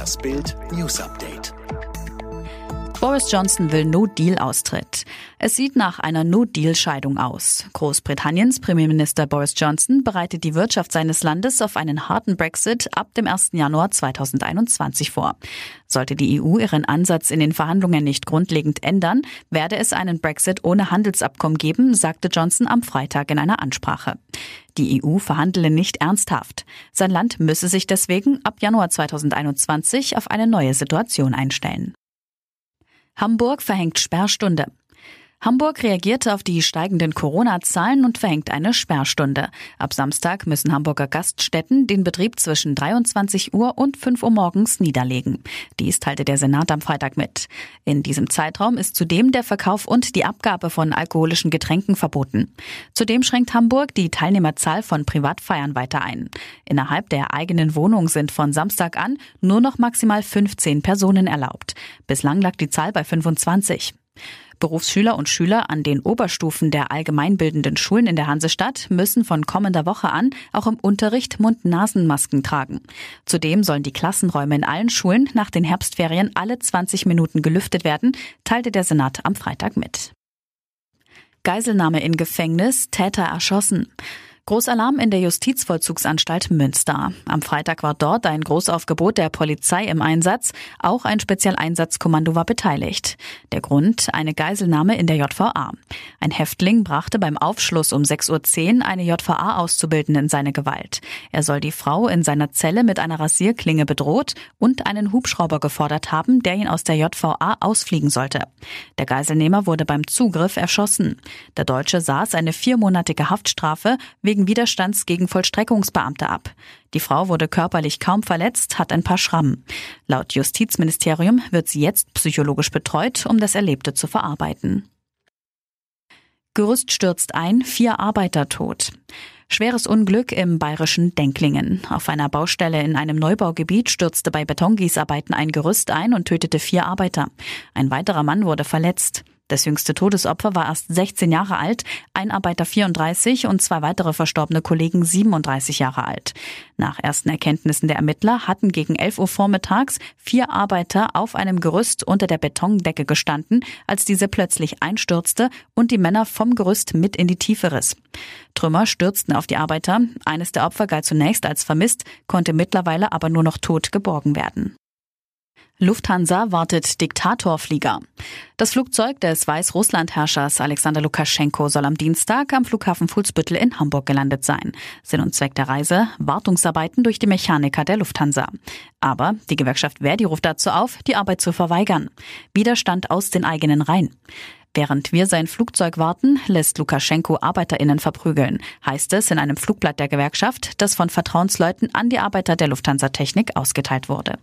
Das Bild News Update. Boris Johnson will No-Deal-Austritt. Es sieht nach einer No-Deal-Scheidung aus. Großbritanniens Premierminister Boris Johnson bereitet die Wirtschaft seines Landes auf einen harten Brexit ab dem 1. Januar 2021 vor. Sollte die EU ihren Ansatz in den Verhandlungen nicht grundlegend ändern, werde es einen Brexit ohne Handelsabkommen geben, sagte Johnson am Freitag in einer Ansprache. Die EU verhandele nicht ernsthaft. Sein Land müsse sich deswegen ab Januar 2021 auf eine neue Situation einstellen. Hamburg verhängt Sperrstunde. Hamburg reagierte auf die steigenden Corona-Zahlen und verhängt eine Sperrstunde. Ab Samstag müssen Hamburger Gaststätten den Betrieb zwischen 23 Uhr und 5 Uhr morgens niederlegen. Dies teilte der Senat am Freitag mit. In diesem Zeitraum ist zudem der Verkauf und die Abgabe von alkoholischen Getränken verboten. Zudem schränkt Hamburg die Teilnehmerzahl von Privatfeiern weiter ein. Innerhalb der eigenen Wohnung sind von Samstag an nur noch maximal 15 Personen erlaubt. Bislang lag die Zahl bei 25. Berufsschüler und Schüler an den Oberstufen der allgemeinbildenden Schulen in der Hansestadt müssen von kommender Woche an auch im Unterricht Mund-Nasen-Masken tragen. Zudem sollen die Klassenräume in allen Schulen nach den Herbstferien alle 20 Minuten gelüftet werden, teilte der Senat am Freitag mit. Geiselnahme in Gefängnis, Täter erschossen. Großalarm in der Justizvollzugsanstalt Münster. Am Freitag war dort ein Großaufgebot der Polizei im Einsatz. Auch ein Spezialeinsatzkommando war beteiligt. Der Grund eine Geiselnahme in der JVA. Ein Häftling brachte beim Aufschluss um 6.10 Uhr eine JVA-Auszubildende in seine Gewalt. Er soll die Frau in seiner Zelle mit einer Rasierklinge bedroht und einen Hubschrauber gefordert haben, der ihn aus der JVA ausfliegen sollte. Der Geiselnehmer wurde beim Zugriff erschossen. Der Deutsche saß eine viermonatige Haftstrafe wegen wegen Widerstands gegen Vollstreckungsbeamte ab. Die Frau wurde körperlich kaum verletzt, hat ein paar Schrammen. Laut Justizministerium wird sie jetzt psychologisch betreut, um das Erlebte zu verarbeiten. Gerüst stürzt ein, vier Arbeiter tot. Schweres Unglück im bayerischen Denklingen. Auf einer Baustelle in einem Neubaugebiet stürzte bei Betongießarbeiten ein Gerüst ein und tötete vier Arbeiter. Ein weiterer Mann wurde verletzt. Das jüngste Todesopfer war erst 16 Jahre alt, ein Arbeiter 34 und zwei weitere verstorbene Kollegen 37 Jahre alt. Nach ersten Erkenntnissen der Ermittler hatten gegen 11 Uhr vormittags vier Arbeiter auf einem Gerüst unter der Betondecke gestanden, als diese plötzlich einstürzte und die Männer vom Gerüst mit in die Tiefe riss. Trümmer stürzten auf die Arbeiter. Eines der Opfer galt zunächst als vermisst, konnte mittlerweile aber nur noch tot geborgen werden. Lufthansa wartet Diktatorflieger. Das Flugzeug des Weißrussland-Herrschers Alexander Lukaschenko soll am Dienstag am Flughafen Fuhlsbüttel in Hamburg gelandet sein. Sinn und Zweck der Reise Wartungsarbeiten durch die Mechaniker der Lufthansa. Aber die Gewerkschaft Verdi ruft dazu auf, die Arbeit zu verweigern. Widerstand aus den eigenen Reihen. Während wir sein Flugzeug warten, lässt Lukaschenko ArbeiterInnen verprügeln, heißt es in einem Flugblatt der Gewerkschaft, das von Vertrauensleuten an die Arbeiter der Lufthansa Technik ausgeteilt wurde.